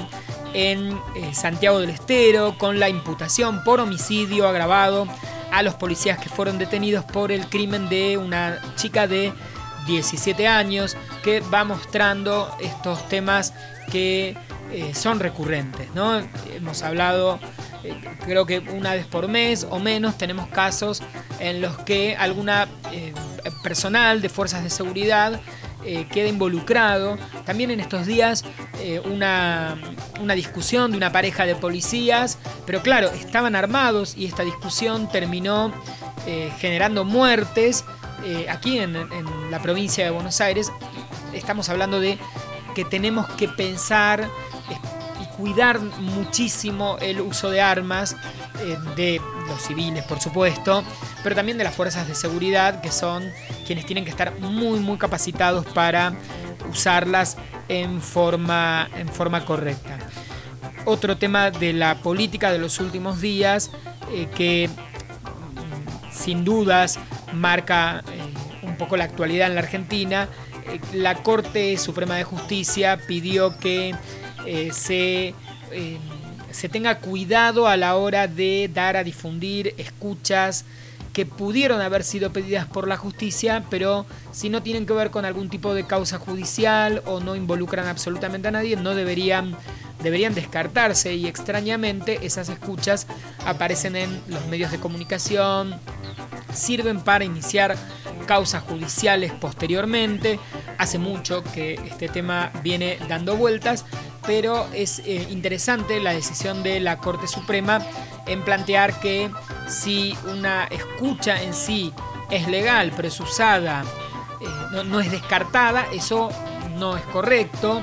en Santiago del Estero con la imputación por homicidio agravado a los policías que fueron detenidos por el crimen de una chica de 17 años que va mostrando estos temas que eh, son recurrentes. ¿no? Hemos hablado, eh, creo que una vez por mes o menos, tenemos casos en los que alguna eh, personal de fuerzas de seguridad queda involucrado. También en estos días una, una discusión de una pareja de policías, pero claro, estaban armados y esta discusión terminó generando muertes eh, aquí en, la provincia de Buenos Aires estamos hablando de que tenemos que pensar cuidar muchísimo el uso de armas eh, de los civiles, por supuesto, pero también de las fuerzas de seguridad, que son quienes tienen que estar muy, muy capacitados para usarlas en forma, en forma correcta. Otro tema de la política de los últimos días eh, que mm, sin dudas marca eh, un poco la actualidad en la Argentina. La Corte Suprema de Justicia pidió que eh, se, eh, se tenga cuidado a la hora de dar a difundir escuchas que pudieron haber sido pedidas por la justicia, pero si no tienen que ver con algún tipo de causa judicial o no involucran absolutamente a nadie, no deberían, deberían descartarse y extrañamente esas escuchas aparecen en los medios de comunicación, sirven para iniciar causas judiciales posteriormente. Hace mucho que este tema viene dando vueltas, pero es eh, interesante la decisión de la Corte Suprema en plantear que si una escucha en sí es legal, pero es usada, eh, no, no es descartada, eso no es correcto.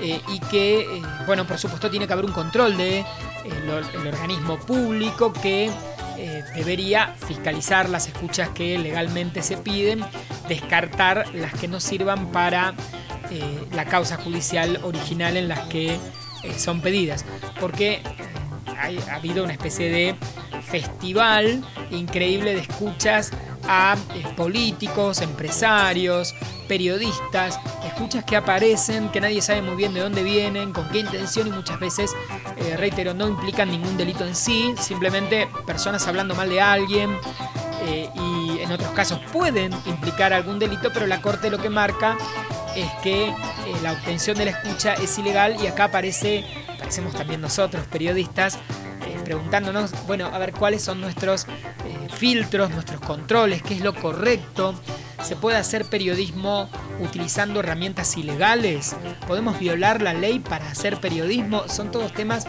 eh, y que, bueno, por supuesto tiene que haber un control de el organismo público que debería fiscalizar las escuchas que legalmente se piden, descartar las que no sirvan para eh, la causa judicial original en las que eh, son pedidas. Porque eh, ha habido una especie de festival increíble de escuchas a políticos, empresarios, periodistas, escuchas que aparecen, que nadie sabe muy bien de dónde vienen, con qué intención y muchas veces, reitero, no implican ningún delito en sí, simplemente personas hablando mal de alguien y en otros casos pueden implicar algún delito, pero la Corte lo que marca es que eh, la obtención de la escucha es ilegal y acá aparece, aparecemos también nosotros, periodistas, eh, preguntándonos, bueno, a ver cuáles son nuestros eh, filtros, nuestros controles, qué es lo correcto. ¿Se puede hacer periodismo utilizando herramientas ilegales? ¿Podemos violar la ley para hacer periodismo? Son todos temas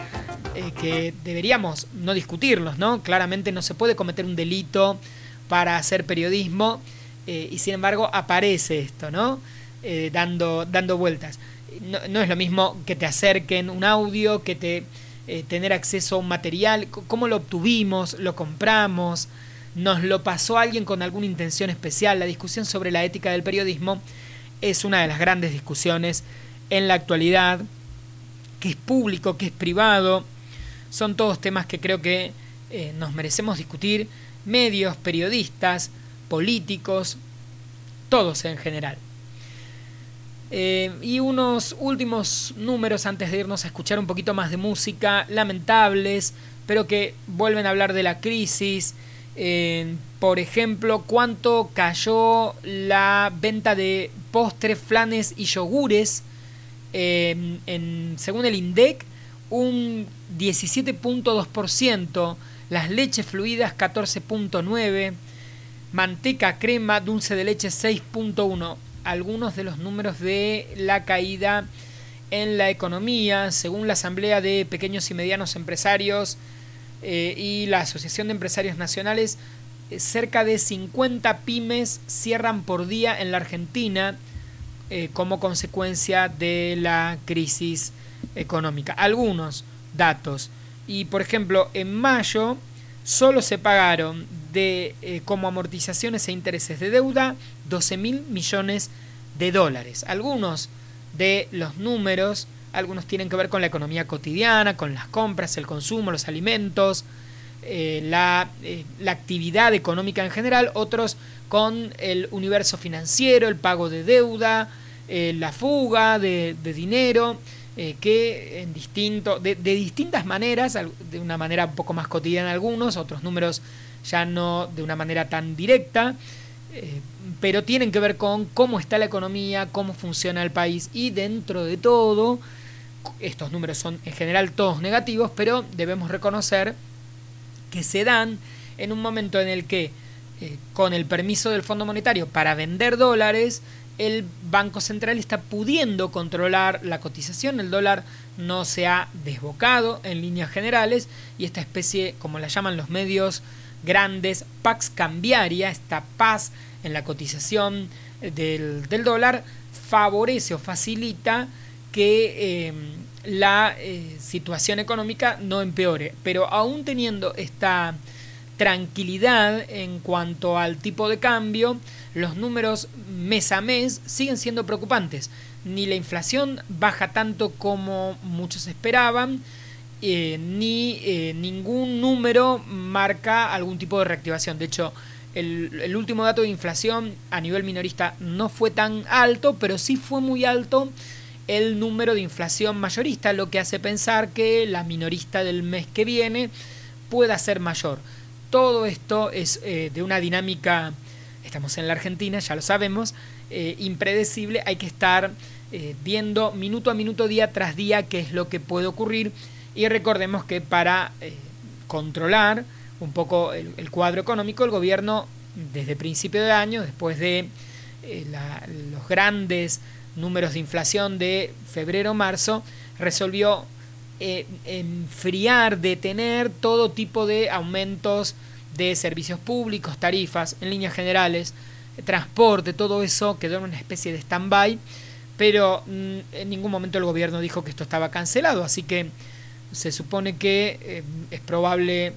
que deberíamos no discutirlos, ¿no? Claramente no se puede cometer un delito para hacer periodismo y sin embargo aparece esto, ¿no? Eh, dando, dando vueltas. No, no es lo mismo que te acerquen un audio, que te eh, tener acceso a un material, cómo lo obtuvimos, lo compramos, nos lo pasó alguien con alguna intención especial. La discusión sobre la ética del periodismo es una de las grandes discusiones en la actualidad, que es público, que es privado. Son todos temas que creo que eh, nos merecemos discutir, medios, periodistas, políticos, todos en general. Eh, y unos últimos números antes de irnos a escuchar un poquito más de música, lamentables, pero que vuelven a hablar de la crisis. Eh, por ejemplo, cuánto cayó la venta de postres, flanes y yogures. Eh, según el INDEC, un 17.2%, las leches fluidas 14.9%, manteca, crema, dulce de leche 6.1%. Algunos de los números de la caída en la economía, según la Asamblea de Pequeños y Medianos Empresarios eh, y la Asociación de Empresarios Nacionales, eh, cerca de 50 pymes cierran por día en la Argentina eh, como consecuencia de la crisis económica. Algunos datos. Y por ejemplo, en mayo solo se pagaron de eh, como amortizaciones e intereses de deuda 12 mil millones de dólares. Algunos de los números, algunos tienen que ver con la economía cotidiana, con las compras, el consumo, los alimentos, eh, la, eh, la actividad económica en general, otros con el universo financiero, el pago de deuda, la fuga de, de dinero, que en distinto, de, de distintas maneras, de una manera un poco más cotidiana algunos, otros números ya no de una manera tan directa, eh, pero tienen que ver con cómo está la economía, cómo funciona el país y dentro de todo, estos números son en general todos negativos, pero debemos reconocer que se dan en un momento en el que, eh, con el permiso del Fondo Monetario para vender dólares, el Banco Central está pudiendo controlar la cotización, el dólar no se ha desbocado en líneas generales y esta especie, como la llaman los medios grandes, pax cambiaria, esta paz en la cotización del, del dólar, favorece o facilita que eh, la eh, situación económica no empeore. Pero aún teniendo esta tranquilidad en cuanto al tipo de cambio, los números mes a mes siguen siendo preocupantes. ni la inflación baja tanto como muchos esperaban, eh, ni eh, ningún número marca algún tipo de reactivación. De hecho, el, último dato de inflación a nivel minorista no fue tan alto, pero sí fue muy alto el número de inflación mayorista, lo que hace pensar que la minorista del mes que viene pueda ser mayor. Todo esto es eh, de una dinámica, estamos en la Argentina, ya lo sabemos, impredecible, hay que estar viendo minuto a minuto, día tras día, qué es lo que puede ocurrir y recordemos que para eh, controlar un poco el, cuadro económico, el gobierno desde principio de año, después de eh, los grandes números de inflación de febrero-marzo, resolvió eh, enfriar, detener todo tipo de aumentos de servicios públicos, tarifas, en líneas generales, transporte, todo eso quedó en una especie de stand-by, pero mm, en ningún momento el gobierno dijo que esto estaba cancelado, así que se supone que eh, es probable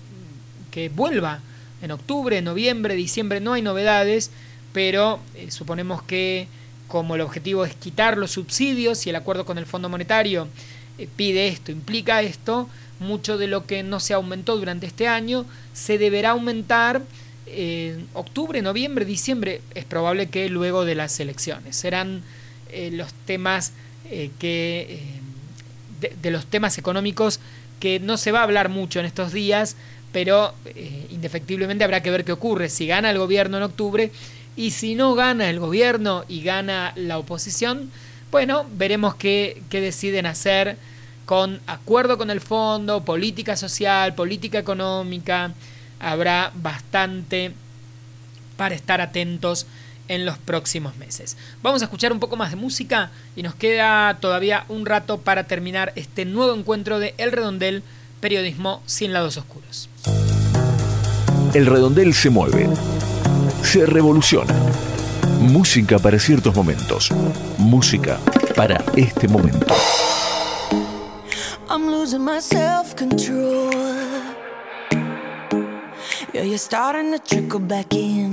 que vuelva en octubre, noviembre, diciembre, no hay novedades, pero eh, suponemos que como el objetivo es quitar los subsidios y el acuerdo con el Fondo Monetario eh, pide esto, implica esto, mucho de lo que no se aumentó durante este año se deberá aumentar en octubre, noviembre, diciembre, es probable que luego de las elecciones. Serán los temas que de, los temas económicos que no se va a hablar mucho en estos días, pero eh, indefectiblemente habrá que ver qué ocurre si gana el gobierno en octubre y si no gana el gobierno y gana la oposición, bueno, veremos qué, qué deciden hacer con acuerdo con el fondo, política social, política económica. Habrá bastante para estar atentos en los próximos meses. Vamos a escuchar un poco más de música y nos queda todavía un rato para terminar este nuevo encuentro de El Redondel, periodismo sin lados oscuros. El redondel se mueve, se revoluciona. Música para ciertos momentos. Música para este momento. I'm losing my self control. Yeah, you're starting to trickle back in.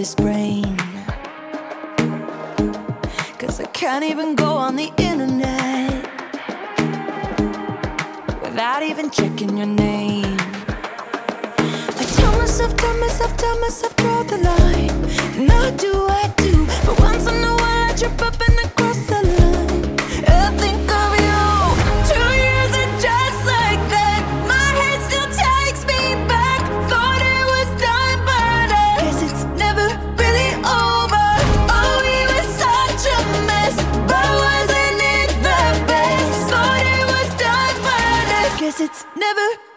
this brain. Cause I can't even go on the internet without even checking your name. I tell myself, tell myself, tell myself, draw the line. And I do, I it's never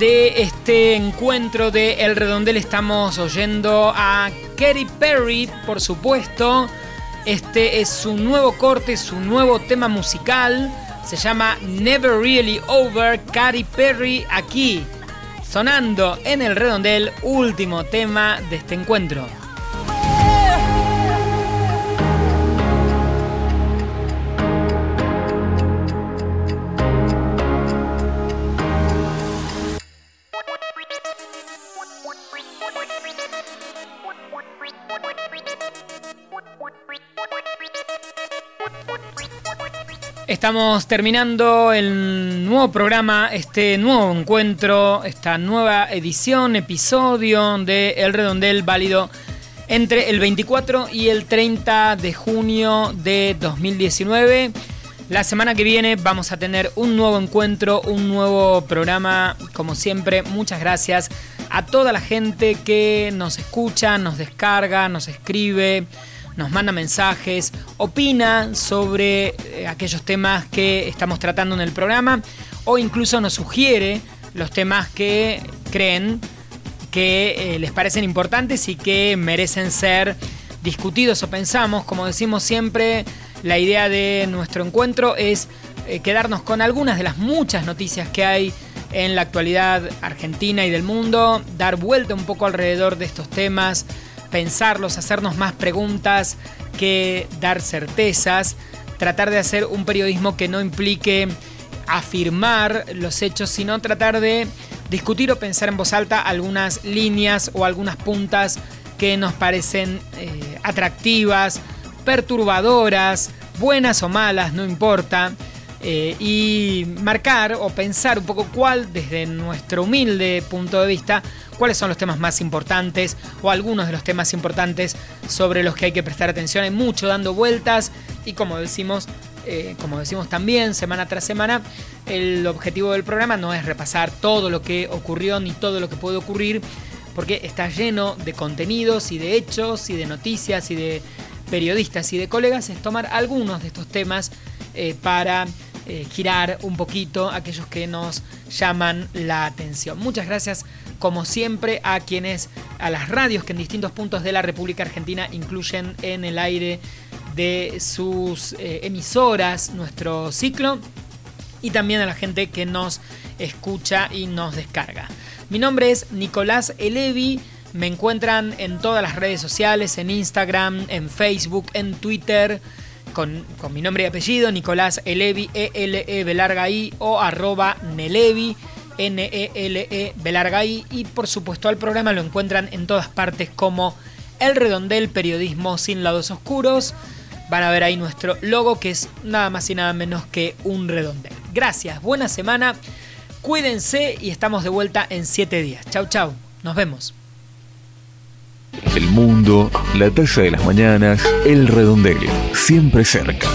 de este encuentro de El Redondel. Estamos oyendo a Katy Perry, por supuesto. Este es su nuevo corte, su nuevo tema musical. Se llama Never Really Over. Katy Perry aquí, sonando en El Redondel. Último tema de este encuentro. Estamos terminando el nuevo programa, este nuevo encuentro, esta nueva edición, episodio de El Redondel válido entre el 24 y el 30 de junio de 2019. La semana que viene vamos a tener un nuevo encuentro, un nuevo programa. Como siempre, muchas gracias a toda la gente que nos escucha, nos descarga, nos escribe, nos manda mensajes, opina sobre eh, aquellos temas que estamos tratando en el programa o incluso nos sugiere los temas que creen que eh, les parecen importantes y que merecen ser discutidos o pensamos. Como decimos siempre, la idea de nuestro encuentro es eh, quedarnos con algunas de las muchas noticias que hay en la actualidad argentina y del mundo, dar vuelta un poco alrededor de estos temas, pensarlos, hacernos más preguntas que dar certezas, tratar de hacer un periodismo que no implique afirmar los hechos, sino tratar de discutir o pensar en voz alta algunas líneas o algunas puntas que nos parecen eh, atractivas, perturbadoras, buenas o malas, no importa. Eh, y marcar o pensar un poco cuál, desde nuestro humilde punto de vista, cuáles son los temas más importantes o algunos de los temas importantes sobre los que hay que prestar atención. Hay mucho dando vueltas y como decimos, eh, como decimos también semana tras semana, el objetivo del programa no es repasar todo lo que ocurrió ni todo lo que puede ocurrir, porque está lleno de contenidos y de hechos y de noticias y de periodistas y de colegas, es tomar algunos de estos temas eh, para eh, girar un poquito aquellos que nos llaman la atención. Muchas gracias, como siempre, a quienes, a las radios que en distintos puntos de la República Argentina incluyen en el aire de sus eh, emisoras nuestro ciclo y también a la gente que nos escucha y nos descarga. Mi nombre es Nicolás Elevi. Me encuentran en todas las redes sociales, en Instagram, en Facebook, en Twitter, con, con mi nombre y apellido, Nicolás Elevi, E-L-E Belarga I, o arroba Nelevi, N-E-L-E Belarga I. Y por supuesto al programa lo encuentran en todas partes como El Redondel Periodismo sin lados oscuros. Van a ver ahí nuestro logo que es nada más y nada menos que un redondel. Gracias, buena semana, cuídense y estamos de vuelta en 7 días. Chau, chau, nos vemos. El mundo, la taza de las mañanas, el redondel, siempre cerca.